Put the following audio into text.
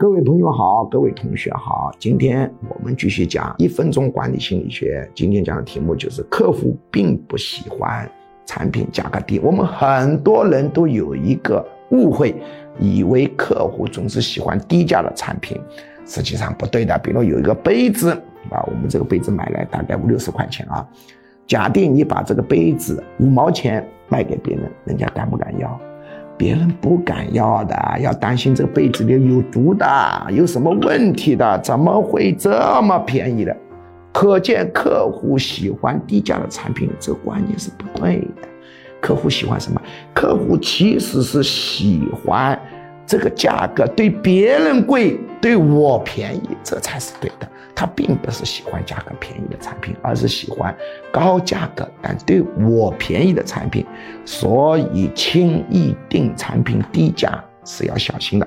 各位朋友好，各位同学好，今天我们继续讲一分钟管理心理学。今天讲的题目就是客户并不喜欢产品价格低。我们很多人都有一个误会，以为客户总是喜欢低价的产品，实际上不对的。比如有一个杯子啊，我们这个杯子买来大概五六十块钱啊，假定你把这个杯子五毛钱卖给别人，人家敢不敢要？别人不敢要的，要担心这个被子里有毒的，有什么问题的？怎么会这么便宜的？可见客户喜欢低价的产品，这观念是不对的。客户喜欢什么？客户其实是喜欢这个价格对别人贵，对我便宜，这才是对的。他并不是喜欢价格便宜的产品，而是喜欢高价格但对我便宜的产品。所以轻易定产品低价是要小心的。